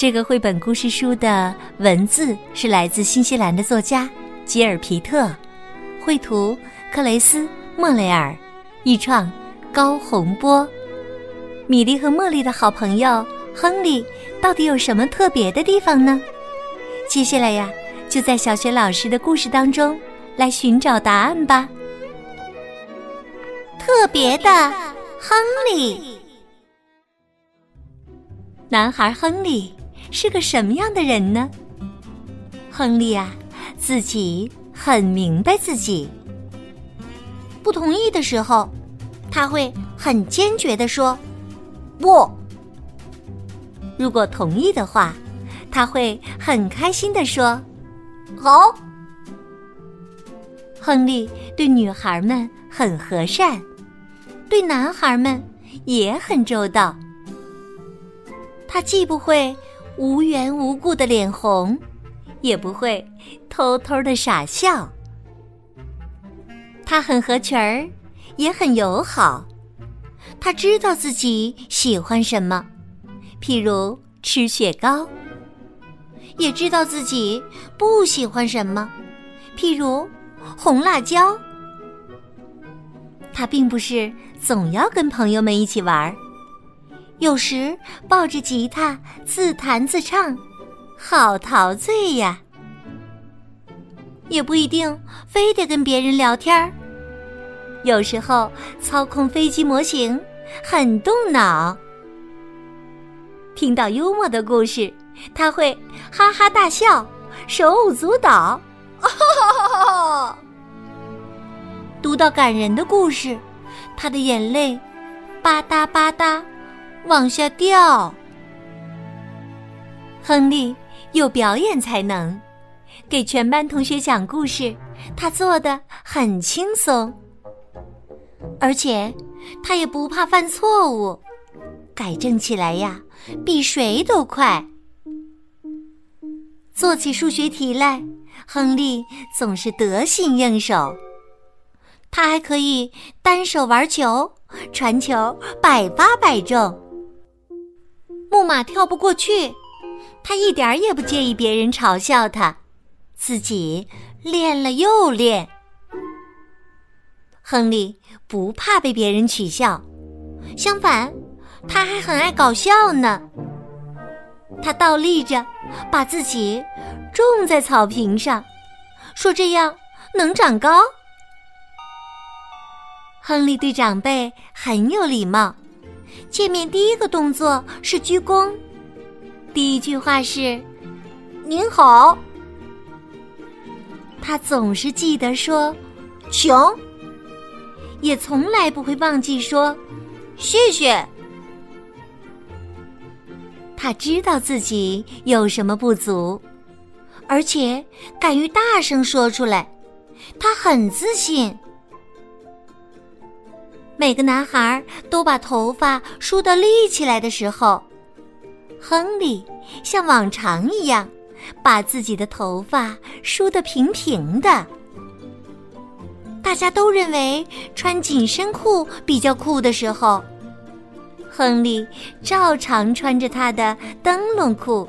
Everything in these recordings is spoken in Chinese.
这个绘本故事书的文字是来自新西兰的作家吉尔皮特，绘图克雷斯莫雷尔，译创高洪波。米莉和茉莉的好朋友亨利到底有什么特别的地方呢？接下来呀，就在小学老师的故事当中来寻找答案吧。特别的亨利，男孩亨利。是个什么样的人呢？亨利啊，自己很明白自己。不同意的时候，他会很坚决的说“不”；如果同意的话，他会很开心的说“好”。亨利对女孩们很和善，对男孩们也很周到。他既不会。无缘无故的脸红，也不会偷偷的傻笑。他很合群儿，也很友好。他知道自己喜欢什么，譬如吃雪糕；也知道自己不喜欢什么，譬如红辣椒。他并不是总要跟朋友们一起玩儿。有时抱着吉他自弹自唱，好陶醉呀！也不一定非得跟别人聊天儿。有时候操控飞机模型，很动脑。听到幽默的故事，他会哈哈大笑，手舞足蹈。读到感人的故事，他的眼泪吧嗒吧嗒。往下掉。亨利有表演才能，给全班同学讲故事，他做的很轻松，而且他也不怕犯错误，改正起来呀，比谁都快。做起数学题来，亨利总是得心应手。他还可以单手玩球，传球百发百中。木马跳不过去，他一点儿也不介意别人嘲笑他，自己练了又练。亨利不怕被别人取笑，相反，他还很爱搞笑呢。他倒立着，把自己种在草坪上，说这样能长高。亨利对长辈很有礼貌。见面第一个动作是鞠躬，第一句话是“您好”。他总是记得说“请”，也从来不会忘记说“谢谢”。他知道自己有什么不足，而且敢于大声说出来，他很自信。每个男孩都把头发梳得立起来的时候，亨利像往常一样把自己的头发梳得平平的。大家都认为穿紧身裤比较酷的时候，亨利照常穿着他的灯笼裤。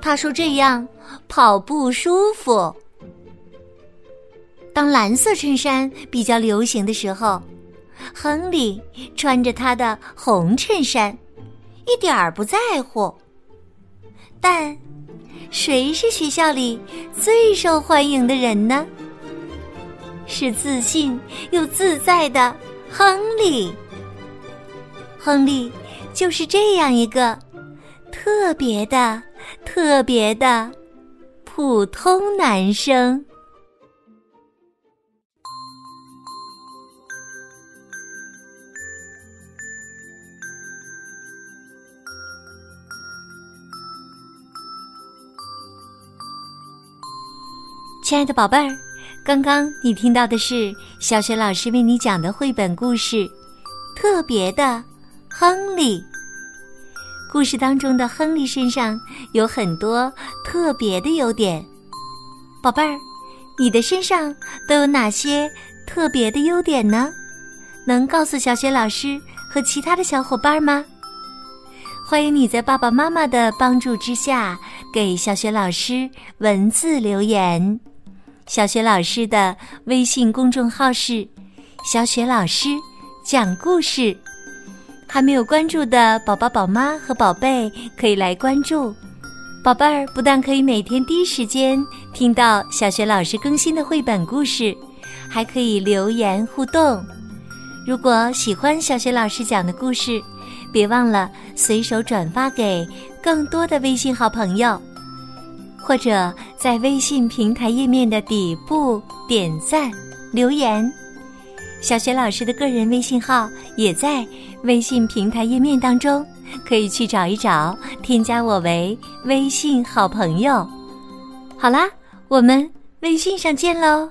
他说这样跑步舒服。当蓝色衬衫比较流行的时候。亨利穿着他的红衬衫，一点儿不在乎。但，谁是学校里最受欢迎的人呢？是自信又自在的亨利。亨利就是这样一个特别的、特别的普通男生。亲爱的宝贝儿，刚刚你听到的是小雪老师为你讲的绘本故事《特别的亨利》。故事当中的亨利身上有很多特别的优点。宝贝儿，你的身上都有哪些特别的优点呢？能告诉小雪老师和其他的小伙伴吗？欢迎你在爸爸妈妈的帮助之下给小雪老师文字留言。小雪老师的微信公众号是“小雪老师讲故事”，还没有关注的宝宝、宝妈和宝贝可以来关注。宝贝儿不但可以每天第一时间听到小雪老师更新的绘本故事，还可以留言互动。如果喜欢小雪老师讲的故事，别忘了随手转发给更多的微信好朋友，或者在微信平台页面的底部点赞留言。小雪老师的个人微信号也在微信平台页面当中，可以去找一找，添加我为微信好朋友。好啦，我们微信上见喽！